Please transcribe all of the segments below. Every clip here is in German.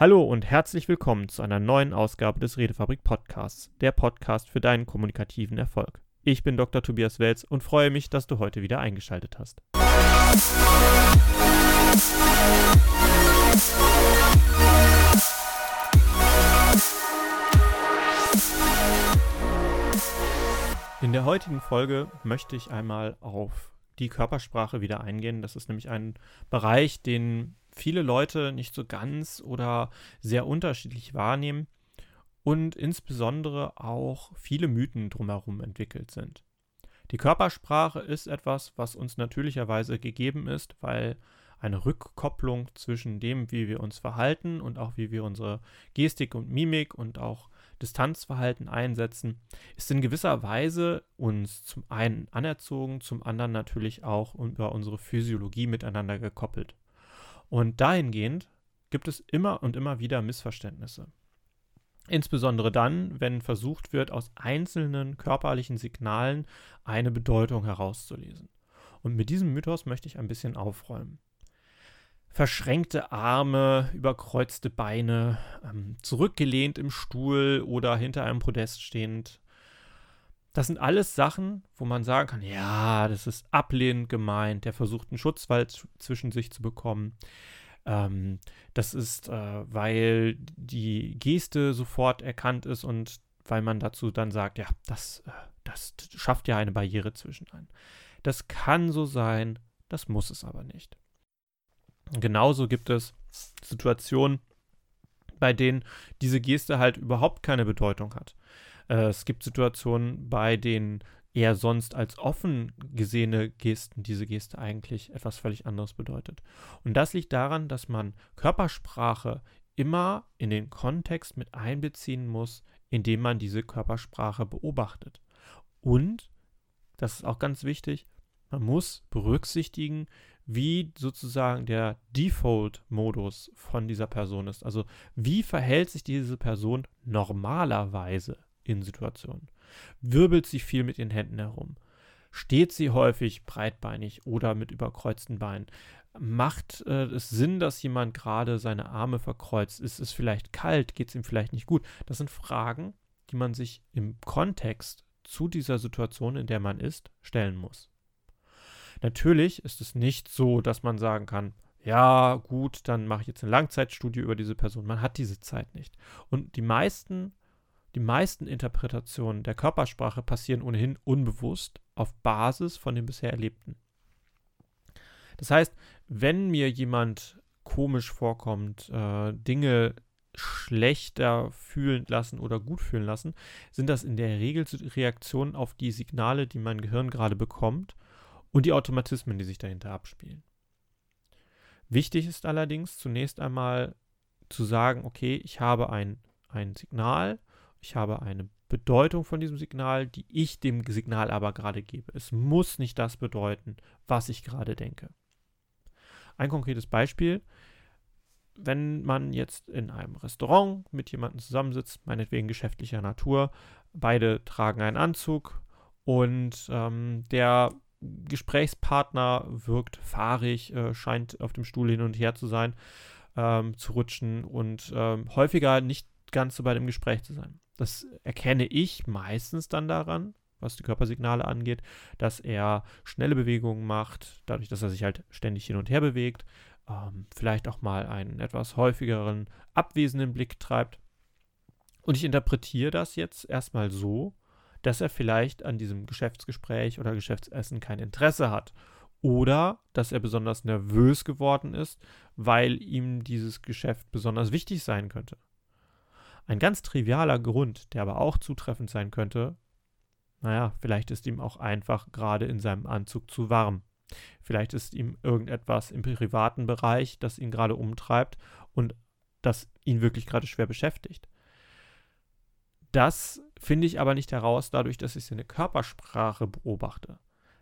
Hallo und herzlich willkommen zu einer neuen Ausgabe des Redefabrik Podcasts, der Podcast für deinen kommunikativen Erfolg. Ich bin Dr. Tobias Welz und freue mich, dass du heute wieder eingeschaltet hast. In der heutigen Folge möchte ich einmal auf die Körpersprache wieder eingehen. Das ist nämlich ein Bereich, den viele Leute nicht so ganz oder sehr unterschiedlich wahrnehmen und insbesondere auch viele Mythen drumherum entwickelt sind. Die Körpersprache ist etwas, was uns natürlicherweise gegeben ist, weil eine Rückkopplung zwischen dem, wie wir uns verhalten und auch wie wir unsere Gestik und Mimik und auch Distanzverhalten einsetzen, ist in gewisser Weise uns zum einen anerzogen, zum anderen natürlich auch über unsere Physiologie miteinander gekoppelt. Und dahingehend gibt es immer und immer wieder Missverständnisse. Insbesondere dann, wenn versucht wird, aus einzelnen körperlichen Signalen eine Bedeutung herauszulesen. Und mit diesem Mythos möchte ich ein bisschen aufräumen. Verschränkte Arme, überkreuzte Beine, ähm, zurückgelehnt im Stuhl oder hinter einem Podest stehend. Das sind alles Sachen, wo man sagen kann, ja, das ist ablehnend gemeint, der versucht einen Schutzwall zwischen sich zu bekommen. Ähm, das ist, äh, weil die Geste sofort erkannt ist und weil man dazu dann sagt, ja, das, äh, das schafft ja eine Barriere zwischen einen. Das kann so sein, das muss es aber nicht. genauso gibt es Situationen, bei denen diese Geste halt überhaupt keine Bedeutung hat. Äh, es gibt Situationen, bei denen eher sonst als offen gesehene Gesten diese Geste eigentlich etwas völlig anderes bedeutet. Und das liegt daran, dass man Körpersprache immer in den Kontext mit einbeziehen muss, in dem man diese Körpersprache beobachtet. Und, das ist auch ganz wichtig, man muss berücksichtigen, wie sozusagen der Default-Modus von dieser Person ist. Also wie verhält sich diese Person normalerweise in Situationen? Wirbelt sie viel mit den Händen herum? Steht sie häufig breitbeinig oder mit überkreuzten Beinen? Macht äh, es Sinn, dass jemand gerade seine Arme verkreuzt? Ist es vielleicht kalt? Geht es ihm vielleicht nicht gut? Das sind Fragen, die man sich im Kontext zu dieser Situation, in der man ist, stellen muss. Natürlich ist es nicht so, dass man sagen kann, ja, gut, dann mache ich jetzt eine Langzeitstudie über diese Person. Man hat diese Zeit nicht. Und die meisten die meisten Interpretationen der Körpersprache passieren ohnehin unbewusst auf Basis von dem bisher Erlebten. Das heißt, wenn mir jemand komisch vorkommt, äh, Dinge schlechter fühlen lassen oder gut fühlen lassen, sind das in der Regel Reaktionen auf die Signale, die mein Gehirn gerade bekommt und die Automatismen, die sich dahinter abspielen. Wichtig ist allerdings zunächst einmal zu sagen, okay, ich habe ein, ein Signal ich habe eine Bedeutung von diesem Signal, die ich dem Signal aber gerade gebe. Es muss nicht das bedeuten, was ich gerade denke. Ein konkretes Beispiel, wenn man jetzt in einem Restaurant mit jemandem zusammensitzt, meinetwegen geschäftlicher Natur, beide tragen einen Anzug und ähm, der Gesprächspartner wirkt fahrig, äh, scheint auf dem Stuhl hin und her zu sein, ähm, zu rutschen und ähm, häufiger nicht ganz so bei dem Gespräch zu sein. Das erkenne ich meistens dann daran, was die Körpersignale angeht, dass er schnelle Bewegungen macht, dadurch, dass er sich halt ständig hin und her bewegt, ähm, vielleicht auch mal einen etwas häufigeren abwesenden Blick treibt. Und ich interpretiere das jetzt erstmal so, dass er vielleicht an diesem Geschäftsgespräch oder Geschäftsessen kein Interesse hat. Oder dass er besonders nervös geworden ist, weil ihm dieses Geschäft besonders wichtig sein könnte. Ein ganz trivialer Grund, der aber auch zutreffend sein könnte, naja, vielleicht ist ihm auch einfach gerade in seinem Anzug zu warm. Vielleicht ist ihm irgendetwas im privaten Bereich, das ihn gerade umtreibt und das ihn wirklich gerade schwer beschäftigt. Das finde ich aber nicht heraus dadurch, dass ich seine Körpersprache beobachte.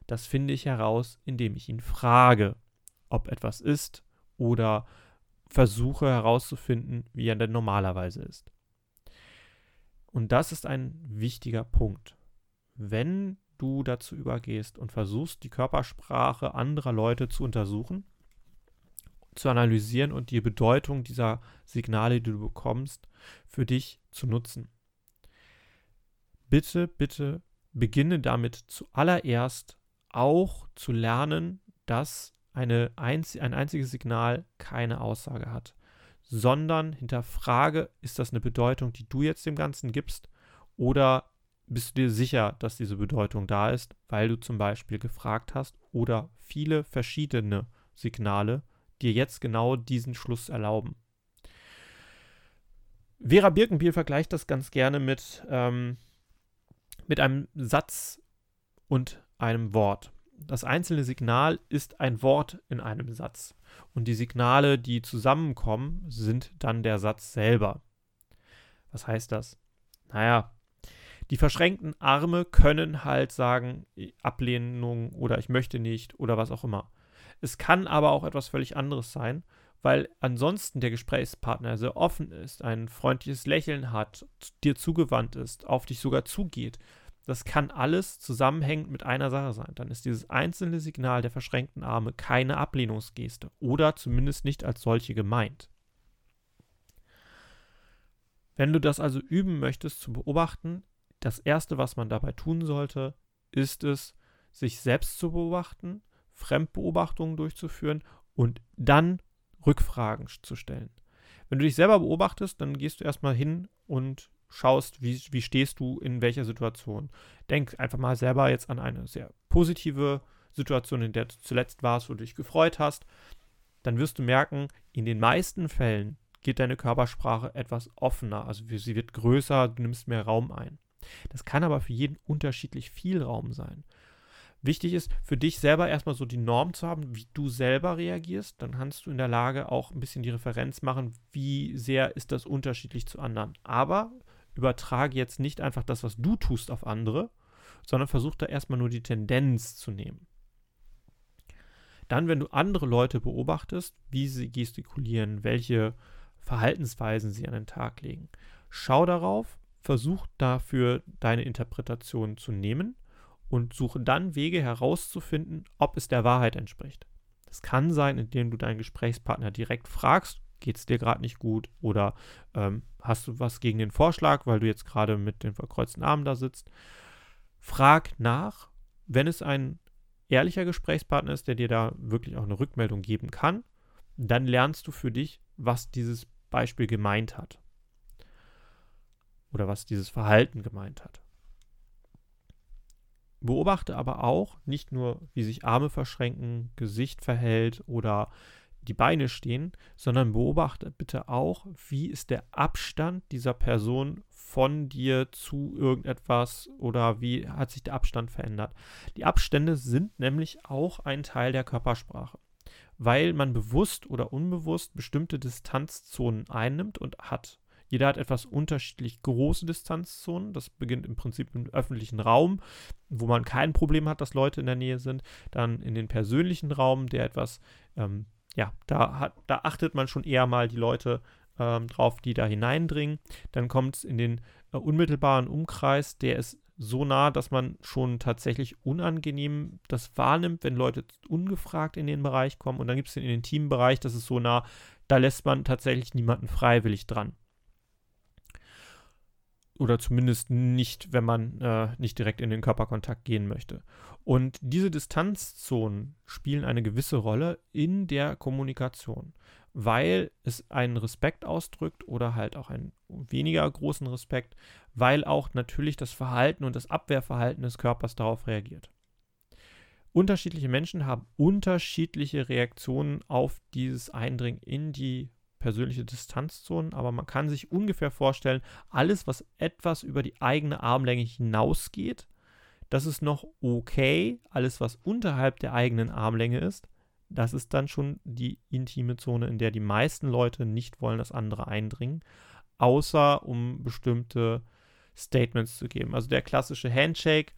Das finde ich heraus, indem ich ihn frage, ob etwas ist oder versuche herauszufinden, wie er denn normalerweise ist. Und das ist ein wichtiger Punkt. Wenn du dazu übergehst und versuchst, die Körpersprache anderer Leute zu untersuchen, zu analysieren und die Bedeutung dieser Signale, die du bekommst, für dich zu nutzen. Bitte, bitte beginne damit zuallererst auch zu lernen, dass eine einz ein einziges Signal keine Aussage hat, sondern hinterfrage, ist das eine Bedeutung, die du jetzt dem Ganzen gibst oder bist du dir sicher, dass diese Bedeutung da ist, weil du zum Beispiel gefragt hast oder viele verschiedene Signale dir jetzt genau diesen Schluss erlauben. Vera Birkenbiel vergleicht das ganz gerne mit, ähm, mit einem Satz und einem Wort. Das einzelne Signal ist ein Wort in einem Satz. Und die Signale, die zusammenkommen, sind dann der Satz selber. Was heißt das? Naja, die verschränkten Arme können halt sagen, Ablehnung oder ich möchte nicht oder was auch immer. Es kann aber auch etwas völlig anderes sein, weil ansonsten der Gesprächspartner sehr offen ist, ein freundliches Lächeln hat, dir zugewandt ist, auf dich sogar zugeht. Das kann alles zusammenhängend mit einer Sache sein. Dann ist dieses einzelne Signal der verschränkten Arme keine Ablehnungsgeste oder zumindest nicht als solche gemeint. Wenn du das also üben möchtest zu beobachten, das Erste, was man dabei tun sollte, ist es, sich selbst zu beobachten, Fremdbeobachtungen durchzuführen und dann Rückfragen zu stellen. Wenn du dich selber beobachtest, dann gehst du erstmal hin und schaust, wie, wie stehst du in welcher Situation. Denk einfach mal selber jetzt an eine sehr positive Situation, in der du zuletzt warst, wo du dich gefreut hast. Dann wirst du merken, in den meisten Fällen geht deine Körpersprache etwas offener. Also sie wird größer, du nimmst mehr Raum ein. Das kann aber für jeden unterschiedlich viel Raum sein. Wichtig ist für dich selber erstmal so die Norm zu haben, wie du selber reagierst. Dann kannst du in der Lage auch ein bisschen die Referenz machen, wie sehr ist das unterschiedlich zu anderen. Aber übertrage jetzt nicht einfach das, was du tust, auf andere, sondern versuch da erstmal nur die Tendenz zu nehmen. Dann, wenn du andere Leute beobachtest, wie sie gestikulieren, welche Verhaltensweisen sie an den Tag legen, schau darauf, versuch dafür deine Interpretation zu nehmen und suche dann Wege herauszufinden, ob es der Wahrheit entspricht. Das kann sein, indem du deinen Gesprächspartner direkt fragst, geht es dir gerade nicht gut oder ähm, hast du was gegen den Vorschlag, weil du jetzt gerade mit den verkreuzten Armen da sitzt. Frag nach, wenn es ein ehrlicher Gesprächspartner ist, der dir da wirklich auch eine Rückmeldung geben kann, dann lernst du für dich, was dieses Beispiel gemeint hat oder was dieses Verhalten gemeint hat. Beobachte aber auch nicht nur, wie sich Arme verschränken, Gesicht verhält oder die Beine stehen, sondern beobachte bitte auch, wie ist der Abstand dieser Person von dir zu irgendetwas oder wie hat sich der Abstand verändert. Die Abstände sind nämlich auch ein Teil der Körpersprache, weil man bewusst oder unbewusst bestimmte Distanzzonen einnimmt und hat. Jeder hat etwas unterschiedlich große Distanzzonen. Das beginnt im Prinzip im öffentlichen Raum, wo man kein Problem hat, dass Leute in der Nähe sind. Dann in den persönlichen Raum, der etwas, ähm, ja, da, hat, da achtet man schon eher mal die Leute ähm, drauf, die da hineindringen. Dann kommt es in den äh, unmittelbaren Umkreis, der ist so nah, dass man schon tatsächlich unangenehm das wahrnimmt, wenn Leute ungefragt in den Bereich kommen. Und dann gibt es den intimen Bereich, das ist so nah, da lässt man tatsächlich niemanden freiwillig dran oder zumindest nicht, wenn man äh, nicht direkt in den Körperkontakt gehen möchte. Und diese Distanzzonen spielen eine gewisse Rolle in der Kommunikation, weil es einen Respekt ausdrückt oder halt auch einen weniger großen Respekt, weil auch natürlich das Verhalten und das Abwehrverhalten des Körpers darauf reagiert. Unterschiedliche Menschen haben unterschiedliche Reaktionen auf dieses Eindringen in die persönliche Distanzzonen, aber man kann sich ungefähr vorstellen, alles, was etwas über die eigene Armlänge hinausgeht, das ist noch okay. Alles, was unterhalb der eigenen Armlänge ist, das ist dann schon die intime Zone, in der die meisten Leute nicht wollen, dass andere eindringen, außer um bestimmte Statements zu geben. Also der klassische Handshake,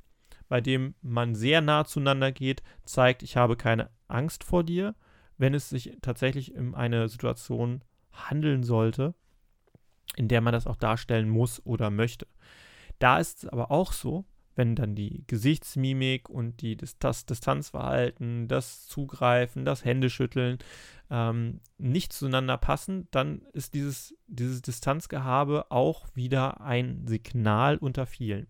bei dem man sehr nah zueinander geht, zeigt, ich habe keine Angst vor dir. Wenn es sich tatsächlich um eine Situation handeln sollte, in der man das auch darstellen muss oder möchte. Da ist es aber auch so, wenn dann die Gesichtsmimik und die, das Distanzverhalten, das Zugreifen, das Händeschütteln ähm, nicht zueinander passen, dann ist dieses, dieses Distanzgehabe auch wieder ein Signal unter vielen.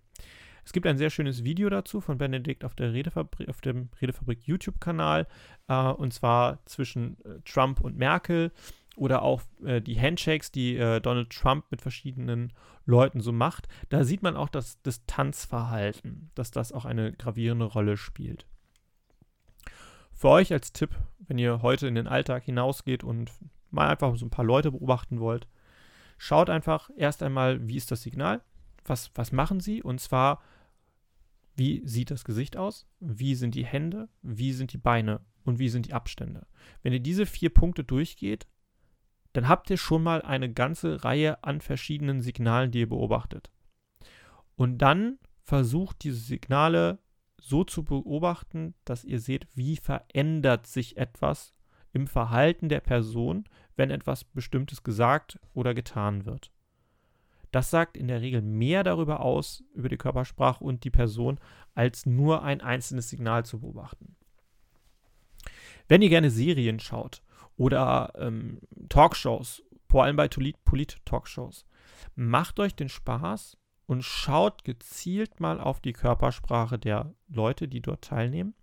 Es gibt ein sehr schönes Video dazu von Benedikt auf, der Redefabrik, auf dem Redefabrik YouTube-Kanal, äh, und zwar zwischen äh, Trump und Merkel oder auch äh, die Handshakes, die äh, Donald Trump mit verschiedenen Leuten so macht, da sieht man auch das Distanzverhalten, dass das auch eine gravierende Rolle spielt. Für euch als Tipp, wenn ihr heute in den Alltag hinausgeht und mal einfach so ein paar Leute beobachten wollt, schaut einfach erst einmal, wie ist das Signal, was, was machen sie? Und zwar, wie sieht das Gesicht aus, wie sind die Hände, wie sind die Beine? Und wie sind die Abstände. Wenn ihr diese vier Punkte durchgeht, dann habt ihr schon mal eine ganze Reihe an verschiedenen Signalen, die ihr beobachtet. Und dann versucht diese Signale so zu beobachten, dass ihr seht, wie verändert sich etwas im Verhalten der Person, wenn etwas Bestimmtes gesagt oder getan wird. Das sagt in der Regel mehr darüber aus, über die Körpersprache und die Person, als nur ein einzelnes Signal zu beobachten. Wenn ihr gerne Serien schaut oder ähm, Talkshows, vor allem bei Polit-Talkshows. Macht euch den Spaß und schaut gezielt mal auf die Körpersprache der Leute, die dort teilnehmen.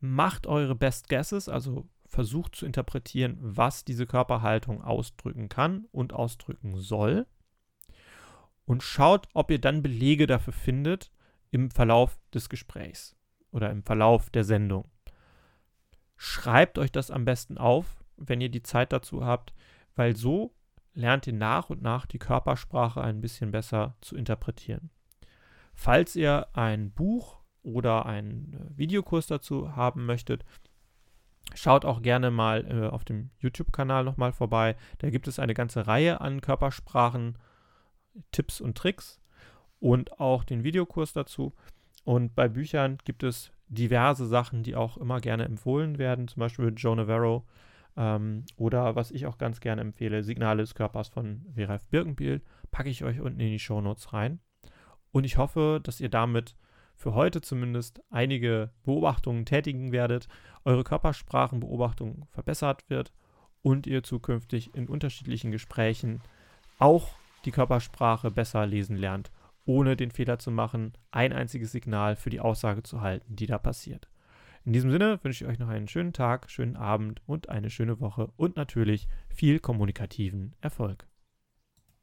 Macht eure Best Guesses, also versucht zu interpretieren, was diese Körperhaltung ausdrücken kann und ausdrücken soll. Und schaut, ob ihr dann Belege dafür findet im Verlauf des Gesprächs oder im Verlauf der Sendung. Schreibt euch das am besten auf, wenn ihr die Zeit dazu habt, weil so lernt ihr nach und nach die Körpersprache ein bisschen besser zu interpretieren. Falls ihr ein Buch oder einen äh, Videokurs dazu haben möchtet, schaut auch gerne mal äh, auf dem YouTube-Kanal nochmal vorbei. Da gibt es eine ganze Reihe an Körpersprachen, Tipps und Tricks und auch den Videokurs dazu. Und bei Büchern gibt es diverse Sachen, die auch immer gerne empfohlen werden, zum Beispiel Joe Navarro ähm, oder was ich auch ganz gerne empfehle, Signale des Körpers von Veref Birkenbiel, packe ich euch unten in die Shownotes rein. Und ich hoffe, dass ihr damit für heute zumindest einige Beobachtungen tätigen werdet, eure Körpersprachenbeobachtung verbessert wird und ihr zukünftig in unterschiedlichen Gesprächen auch die Körpersprache besser lesen lernt, ohne den Fehler zu machen, ein einziges Signal für die Aussage zu halten, die da passiert. In diesem Sinne wünsche ich euch noch einen schönen Tag, schönen Abend und eine schöne Woche und natürlich viel kommunikativen Erfolg.